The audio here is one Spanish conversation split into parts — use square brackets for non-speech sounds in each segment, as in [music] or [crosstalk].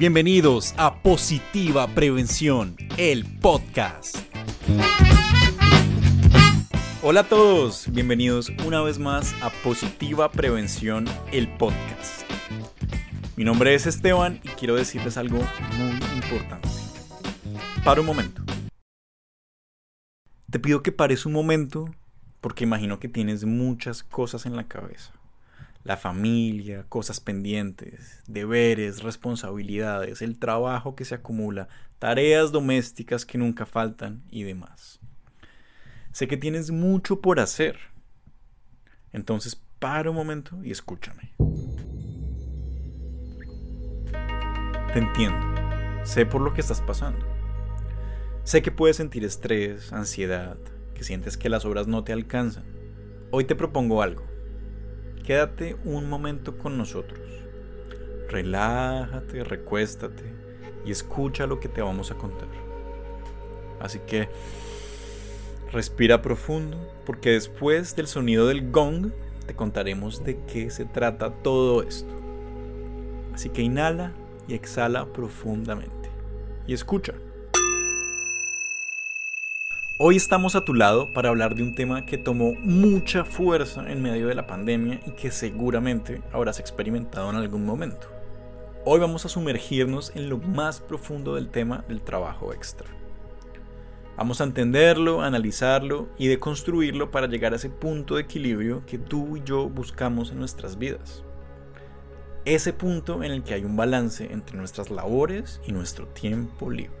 bienvenidos a Positiva Prevención, el podcast. Hola a todos, bienvenidos una vez más a Positiva Prevención, el podcast. Mi nombre es Esteban y quiero decirles algo muy importante. Para un momento. Te pido que pares un momento porque imagino que tienes muchas cosas en la cabeza la familia, cosas pendientes, deberes, responsabilidades, el trabajo que se acumula, tareas domésticas que nunca faltan y demás. Sé que tienes mucho por hacer. Entonces para un momento y escúchame. Te entiendo. Sé por lo que estás pasando. Sé que puedes sentir estrés, ansiedad, que sientes que las obras no te alcanzan. Hoy te propongo algo quédate un momento con nosotros. Relájate, recuéstate y escucha lo que te vamos a contar. Así que respira profundo porque después del sonido del gong te contaremos de qué se trata todo esto. Así que inhala y exhala profundamente y escucha. Hoy estamos a tu lado para hablar de un tema que tomó mucha fuerza en medio de la pandemia y que seguramente habrás experimentado en algún momento. Hoy vamos a sumergirnos en lo más profundo del tema del trabajo extra. Vamos a entenderlo, analizarlo y deconstruirlo para llegar a ese punto de equilibrio que tú y yo buscamos en nuestras vidas. Ese punto en el que hay un balance entre nuestras labores y nuestro tiempo libre.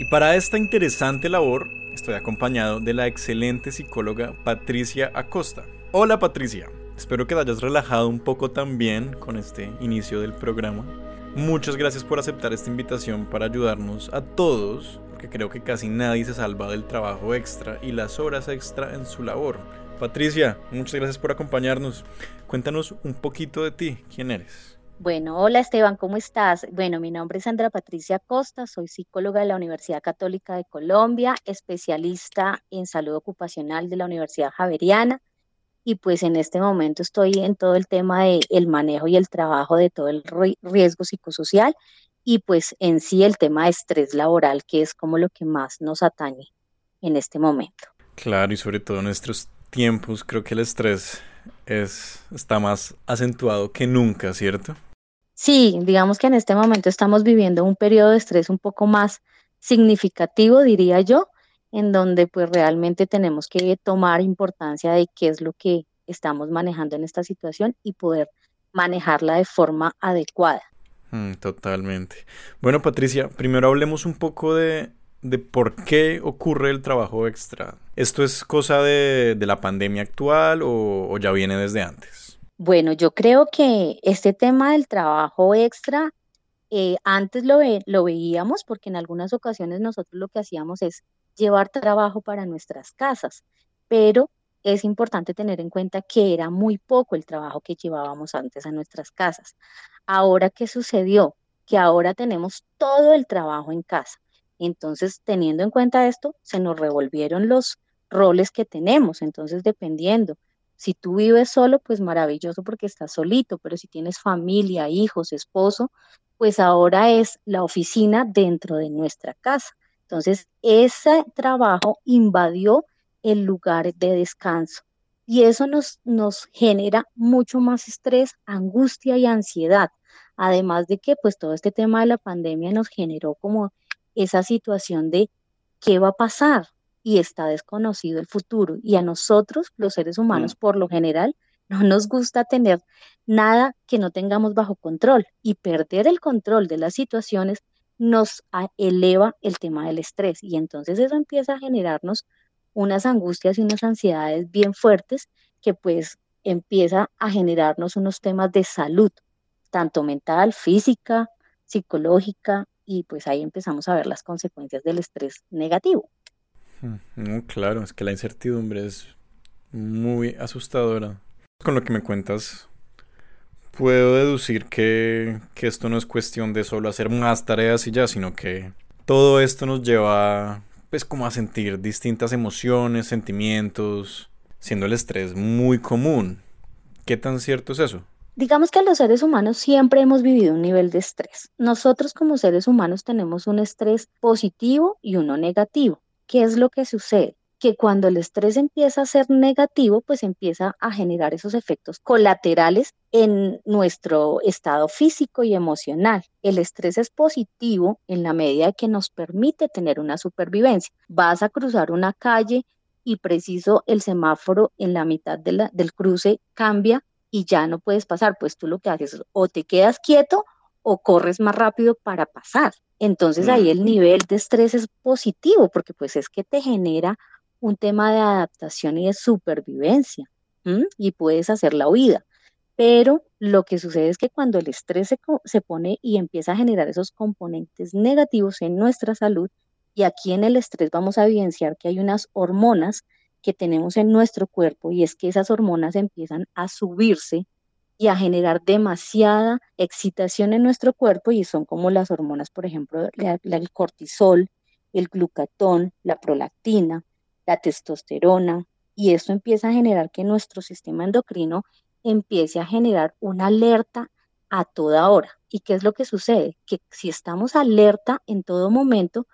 Y para esta interesante labor estoy acompañado de la excelente psicóloga Patricia Acosta. Hola Patricia, espero que te hayas relajado un poco también con este inicio del programa. Muchas gracias por aceptar esta invitación para ayudarnos a todos, porque creo que casi nadie se salva del trabajo extra y las horas extra en su labor. Patricia, muchas gracias por acompañarnos. Cuéntanos un poquito de ti, ¿quién eres? Bueno, hola Esteban, ¿cómo estás? Bueno, mi nombre es Sandra Patricia Costa, soy psicóloga de la Universidad Católica de Colombia, especialista en salud ocupacional de la Universidad Javeriana y pues en este momento estoy en todo el tema del el manejo y el trabajo de todo el riesgo psicosocial y pues en sí el tema de estrés laboral, que es como lo que más nos atañe en este momento. Claro, y sobre todo en nuestros tiempos, creo que el estrés es, está más acentuado que nunca, ¿cierto? Sí, digamos que en este momento estamos viviendo un periodo de estrés un poco más significativo, diría yo, en donde pues realmente tenemos que tomar importancia de qué es lo que estamos manejando en esta situación y poder manejarla de forma adecuada. Mm, totalmente. Bueno, Patricia, primero hablemos un poco de, de por qué ocurre el trabajo extra. ¿Esto es cosa de, de la pandemia actual o ya viene desde antes? Bueno, yo creo que este tema del trabajo extra, eh, antes lo, lo veíamos porque en algunas ocasiones nosotros lo que hacíamos es llevar trabajo para nuestras casas, pero es importante tener en cuenta que era muy poco el trabajo que llevábamos antes a nuestras casas. Ahora, ¿qué sucedió? Que ahora tenemos todo el trabajo en casa. Entonces, teniendo en cuenta esto, se nos revolvieron los roles que tenemos. Entonces, dependiendo si tú vives solo, pues maravilloso porque estás solito, pero si tienes familia, hijos, esposo, pues ahora es la oficina dentro de nuestra casa. Entonces, ese trabajo invadió el lugar de descanso y eso nos, nos genera mucho más estrés, angustia y ansiedad. Además de que pues todo este tema de la pandemia nos generó como esa situación de qué va a pasar, y está desconocido el futuro. Y a nosotros, los seres humanos, por lo general, [laughs] no nos gusta tener nada que no tengamos bajo control y perder el control de las situaciones nos eleva el tema del estrés y entonces eso empieza a generarnos unas angustias y unas ansiedades bien fuertes que pues empieza a generarnos unos temas de salud, tanto mental, física, psicológica y pues ahí empezamos a ver las consecuencias del estrés negativo. No, claro, es que la incertidumbre es muy asustadora. Con lo que me cuentas, puedo deducir que, que esto no es cuestión de solo hacer más tareas y ya, sino que todo esto nos lleva pues como a sentir distintas emociones, sentimientos, siendo el estrés muy común. ¿Qué tan cierto es eso? Digamos que los seres humanos siempre hemos vivido un nivel de estrés. Nosotros como seres humanos tenemos un estrés positivo y uno negativo. ¿Qué es lo que sucede? que cuando el estrés empieza a ser negativo, pues empieza a generar esos efectos colaterales en nuestro estado físico y emocional. El estrés es positivo en la medida que nos permite tener una supervivencia. Vas a cruzar una calle y preciso el semáforo en la mitad del cruce cambia y ya no puedes pasar, pues tú lo que haces es o te quedas quieto o corres más rápido para pasar. Entonces ahí el nivel de estrés es positivo porque pues es que te genera un tema de adaptación y de supervivencia y puedes hacer la huida. Pero lo que sucede es que cuando el estrés se, se, pone y empieza a generar esos componentes negativos en nuestra salud, y aquí en el estrés vamos a evidenciar que hay unas hormonas que tenemos en nuestro cuerpo y es que esas hormonas empiezan a subirse y a generar demasiada excitación en nuestro cuerpo y son como las hormonas, por ejemplo, el cortisol, el glucatón, la prolactina, la testosterona, y esto empieza a generar que nuestro sistema endocrino empiece a generar una alerta a toda hora. ¿Y qué es lo que sucede? Que si estamos alerta en todo momento,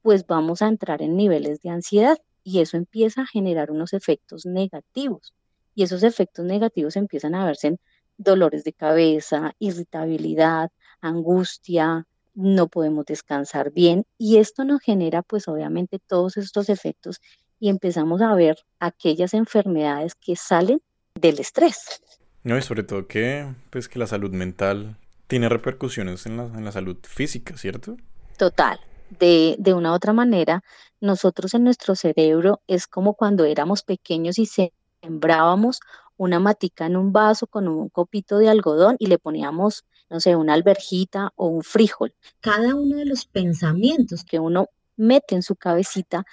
pues vamos a entrar en niveles de ansiedad y eso empieza a generar unos efectos negativos. Y esos efectos negativos empiezan a verse en dolores de cabeza, irritabilidad, angustia, no podemos descansar bien y esto nos genera pues obviamente todos estos efectos y empezamos a ver aquellas enfermedades que salen del estrés. No, y sobre todo que pues que la salud mental tiene repercusiones en la, en la salud física, ¿cierto? Total. De, de una u otra manera, nosotros en nuestro cerebro es como cuando éramos pequeños y sembrábamos una matica en un vaso con un copito de algodón y le poníamos, no sé, una alberjita o un frijol. Cada uno de los pensamientos que uno mete en su cabecita,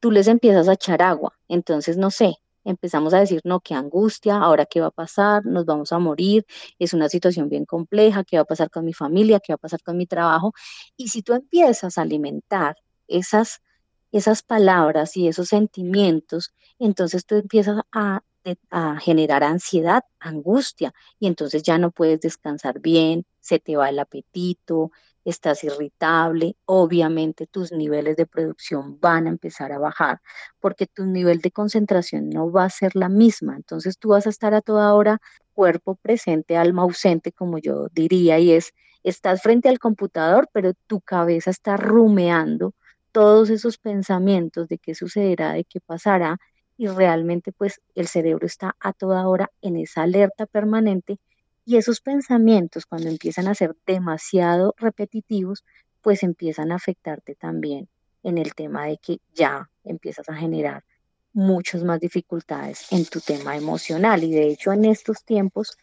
tú les empiezas a echar agua. Entonces, no sé, empezamos a decir, no, qué angustia, ahora qué va a pasar, nos vamos a morir, es una situación bien compleja, qué va a pasar con mi familia, qué va a pasar con mi trabajo. Y si tú empiezas a alimentar esas, esas palabras y esos sentimientos, entonces tú empiezas a a generar ansiedad, angustia, y entonces ya no puedes descansar bien, se te va el apetito, estás irritable, obviamente tus niveles de producción van a empezar a bajar porque tu nivel de concentración no va a ser la misma, entonces tú vas a estar a toda hora cuerpo presente, alma ausente, como yo diría, y es, estás frente al computador, pero tu cabeza está rumeando todos esos pensamientos de qué sucederá, de qué pasará, y realmente pues el cerebro está a toda hora en esa alerta permanente y esos pensamientos cuando empiezan a ser demasiado repetitivos pues empiezan a afectarte también en el tema de que ya empiezas a generar muchas más dificultades en tu tema emocional. Y de hecho en estos tiempos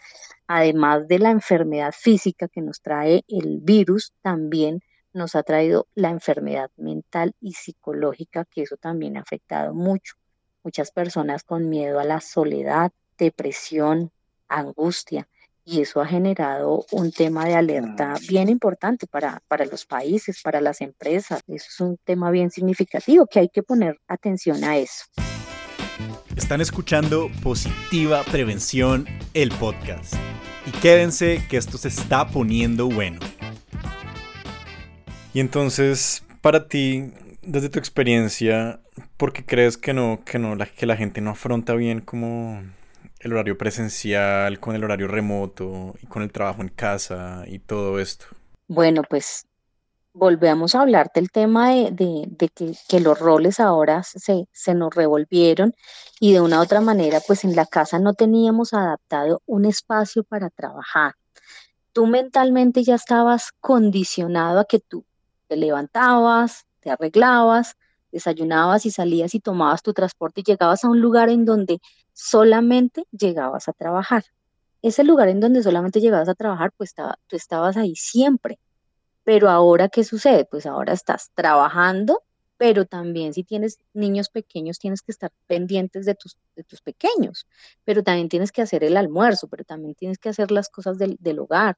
además de la enfermedad física que nos trae el virus también nos ha traído la enfermedad mental y psicológica que eso también ha afectado mucho muchas personas con miedo a la soledad, depresión, angustia, y eso ha generado un tema de alerta bien importante para, para los países, para las empresas. Eso es un tema bien significativo que hay que poner atención a eso. Están escuchando Positiva Prevención, el podcast. Y quédense que esto se está poniendo bueno. Y entonces, para ti, desde tu experiencia, ¿por qué crees que no, que no, la, que la gente no afronta bien como el horario presencial, con el horario remoto y con el trabajo en casa y todo esto? Bueno, pues volvemos a hablar del tema de, que, los roles ahora se, se nos revolvieron y de una u otra manera, pues en la casa no teníamos adaptado un espacio para trabajar. Tú mentalmente ya estabas condicionado a que tú te levantabas, te arreglabas, desayunabas y salías y tomabas tu transporte y llegabas a un lugar en donde solamente llegabas a trabajar. Ese lugar en donde solamente llegabas a trabajar, pues tú estabas ahí siempre. Pero ahora, ¿qué sucede? Pues ahora estás trabajando, pero también si tienes niños pequeños, tienes que estar pendientes de tus, de tus pequeños, pero también tienes que hacer el almuerzo, pero también tienes que hacer las cosas del, del hogar.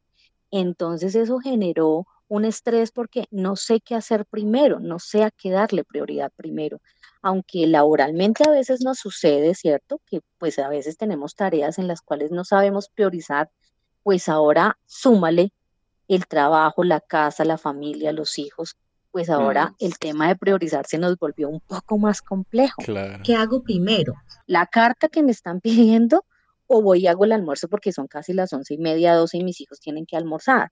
Entonces eso generó un estrés porque no sé qué hacer primero, no sé a qué darle prioridad primero. Aunque laboralmente a veces nos sucede, ¿cierto? Que pues a veces tenemos tareas en las cuales no sabemos priorizar pues ahora súmale el trabajo, la casa, la familia, los hijos, pues ahora mm. el tema de priorizar se nos volvió un poco más complejo. ¿Qué hago primero? ¿La carta que me están [laughs] pidiendo o voy y hago el almuerzo porque son casi las once y media, doce y mis hijos tienen que almorzar?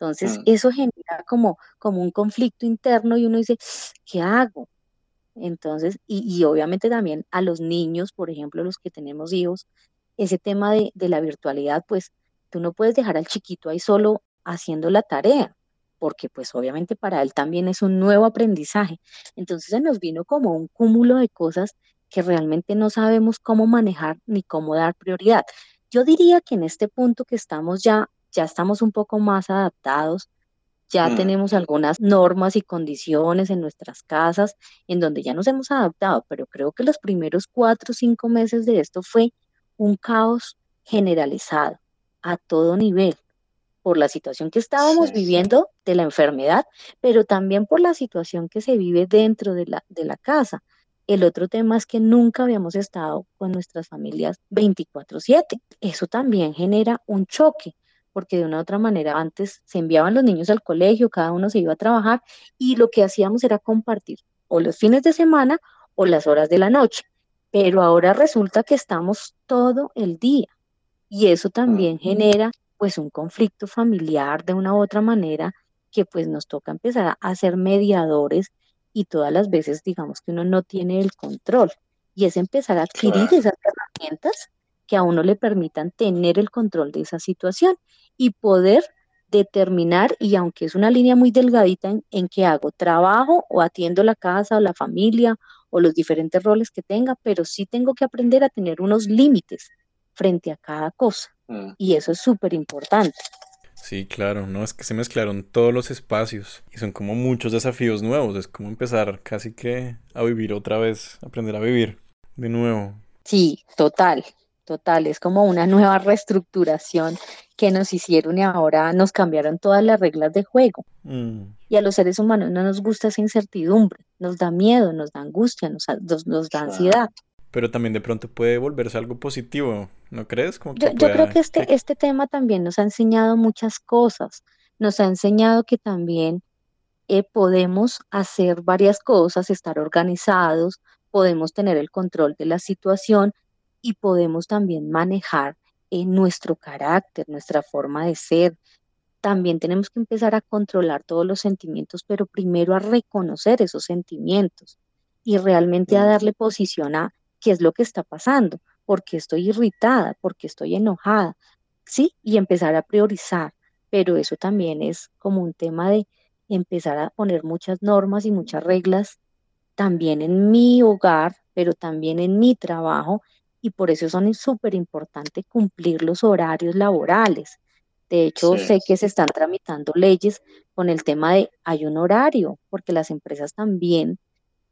Entonces, mm. eso genera como, como un conflicto interno y uno dice, ¿qué hago? Entonces, y, y, obviamente también a los niños, por ejemplo, los que tenemos hijos, ese tema de, de la virtualidad, pues tú no puedes dejar al chiquito ahí solo haciendo la tarea, porque pues obviamente para él también es un nuevo aprendizaje. Entonces se nos vino como un cúmulo de cosas que realmente no sabemos cómo manejar ni cómo dar prioridad. Yo diría que en este punto que estamos ya, ya estamos un poco más adaptados, ya mm. tenemos algunas normas y condiciones en nuestras casas en donde ya nos hemos adaptado, pero creo que los primeros cuatro o cinco meses de esto fue un caos generalizado a todo nivel por la situación que estábamos viviendo de la enfermedad, pero también por la situación que se vive dentro de la, de la casa. El otro tema es que nunca habíamos estado con nuestras familias 24/7. Eso también genera un choque, porque de una u otra manera antes se enviaban los niños al colegio, cada uno se iba a trabajar y lo que hacíamos era compartir o los fines de semana o las horas de la noche. Pero ahora resulta que estamos todo el día y eso también genera pues un conflicto familiar de una u otra manera que pues nos toca empezar a ser mediadores y todas las veces digamos que uno no tiene el control y es empezar a adquirir esas herramientas que a uno le permitan tener el control de esa situación y poder determinar, y aunque es una línea muy delgadita en, en que hago trabajo o atiendo la casa o la familia o los diferentes roles que tenga, pero sí tengo que aprender a tener unos límites frente a cada cosa. Mm. Y eso es súper importante. Sí, claro, no es que se mezclaron todos los espacios y son como muchos desafíos nuevos, es como empezar casi que a vivir otra vez, aprender a vivir de nuevo. Sí, total, total, es como una nueva reestructuración que nos hicieron y ahora nos cambiaron todas las reglas de juego. Mm. Y a los seres humanos no nos gusta esa incertidumbre, nos da miedo, nos da angustia, nos, nos, da ansiedad pero también de pronto puede volverse algo positivo, ¿no crees? Como yo, creo que este, este tema también nos ha enseñado muchas cosas, nos ha enseñado que también eh, podemos hacer varias cosas, estar organizados, podemos tener el control de la situación y podemos también manejar eh, nuestro carácter, nuestra forma de ser. También tenemos que empezar a controlar todos los sentimientos, pero primero a reconocer esos sentimientos y realmente a darle posición a qué es lo que está pasando, por qué estoy irritada, por qué estoy enojada, ¿sí? Y empezar a priorizar, pero eso también es como un tema de empezar a poner muchas normas y muchas reglas también en mi hogar, pero también en mi trabajo, y por eso son súper importante cumplir los horarios laborales. De hecho, sé que se están tramitando leyes con el tema de hay un horario, porque las empresas también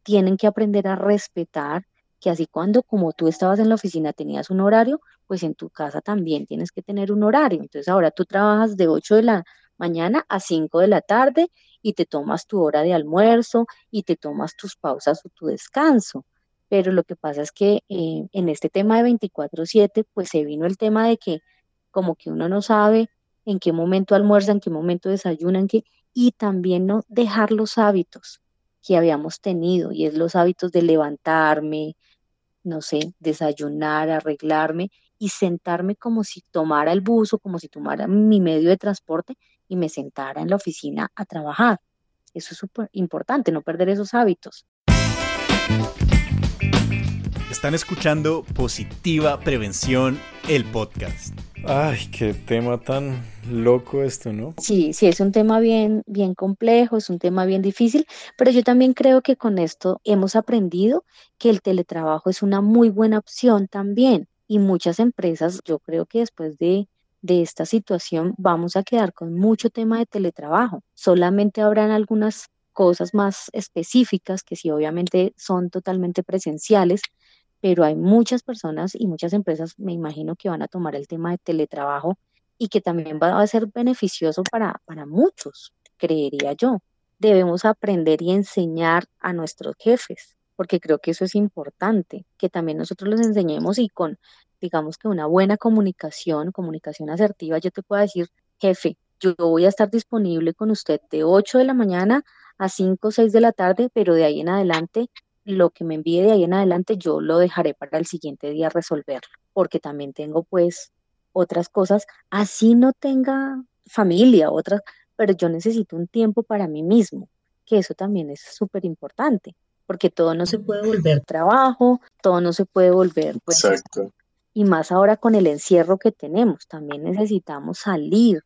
tienen que aprender a respetar que así cuando como tú estabas en la oficina tenías un horario, pues en tu casa también tienes que tener un horario. Entonces ahora tú trabajas de 8 de la mañana a 5 de la tarde y te tomas tu hora de almuerzo y te tomas tus pausas o tu descanso. Pero lo que pasa es que eh, en este tema de 24/7, pues se vino el tema de que como que uno no sabe en qué momento almuerza, en qué momento desayuna, en qué, y también no dejar los hábitos que habíamos tenido, y es los hábitos de levantarme, no sé, desayunar, arreglarme y sentarme como si tomara el bus o como si tomara mi medio de transporte y me sentara en la oficina a trabajar. Eso es súper importante, no perder esos hábitos. Están escuchando Positiva Prevención, el podcast. Ay, qué tema tan loco esto, ¿no? Sí, sí, es un tema bien, bien complejo, es un tema bien difícil, pero yo también creo que con esto hemos aprendido que el teletrabajo es una muy buena opción también. Y muchas empresas, yo creo que después de, de esta situación vamos a quedar con mucho tema de teletrabajo. Solamente habrán algunas cosas más específicas que sí obviamente son totalmente presenciales, pero hay muchas personas y muchas empresas, me imagino, que van a tomar el tema de teletrabajo y que también va a ser beneficioso para, para muchos, creería yo. Debemos aprender y enseñar a nuestros jefes porque creo que eso es importante, que también nosotros los enseñemos y con, digamos que una buena comunicación, comunicación asertiva, yo te puedo decir, jefe, yo voy a estar disponible con usted de 8 de la mañana a 5 o 6 de la tarde, pero de ahí en adelante, lo que me envíe de ahí en adelante, yo lo dejaré para el siguiente día resolverlo, porque también tengo pues otras cosas, así no tenga familia, otras, pero yo necesito un tiempo para mí mismo, que eso también es súper importante porque todo no se puede volver trabajo, todo no se puede volver, pues, Exacto. y más ahora con el encierro que tenemos, también necesitamos salir,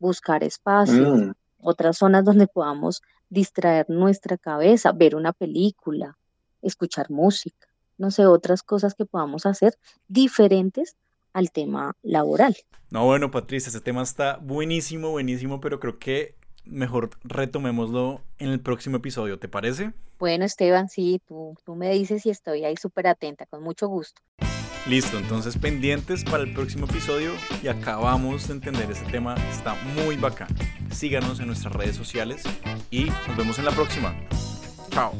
buscar espacios, mm. otras zonas donde podamos distraer nuestra cabeza, ver una película, escuchar música, no sé, otras cosas que podamos hacer diferentes al tema laboral. No, bueno, Patricia, ese tema está buenísimo, buenísimo, pero creo que mejor retomémoslo en el próximo episodio, ¿te parece? Bueno, Esteban, sí, tú, tú me dices y estoy ahí súper atenta, con mucho gusto. Listo, entonces pendientes para el próximo episodio y acabamos de entender ese tema, está muy bacán. Síganos en nuestras redes sociales y nos vemos en la próxima. Chao.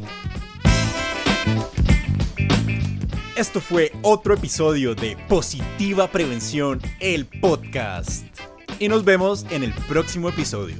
Esto fue otro episodio de Positiva Prevención, el podcast. Y nos vemos en el próximo episodio.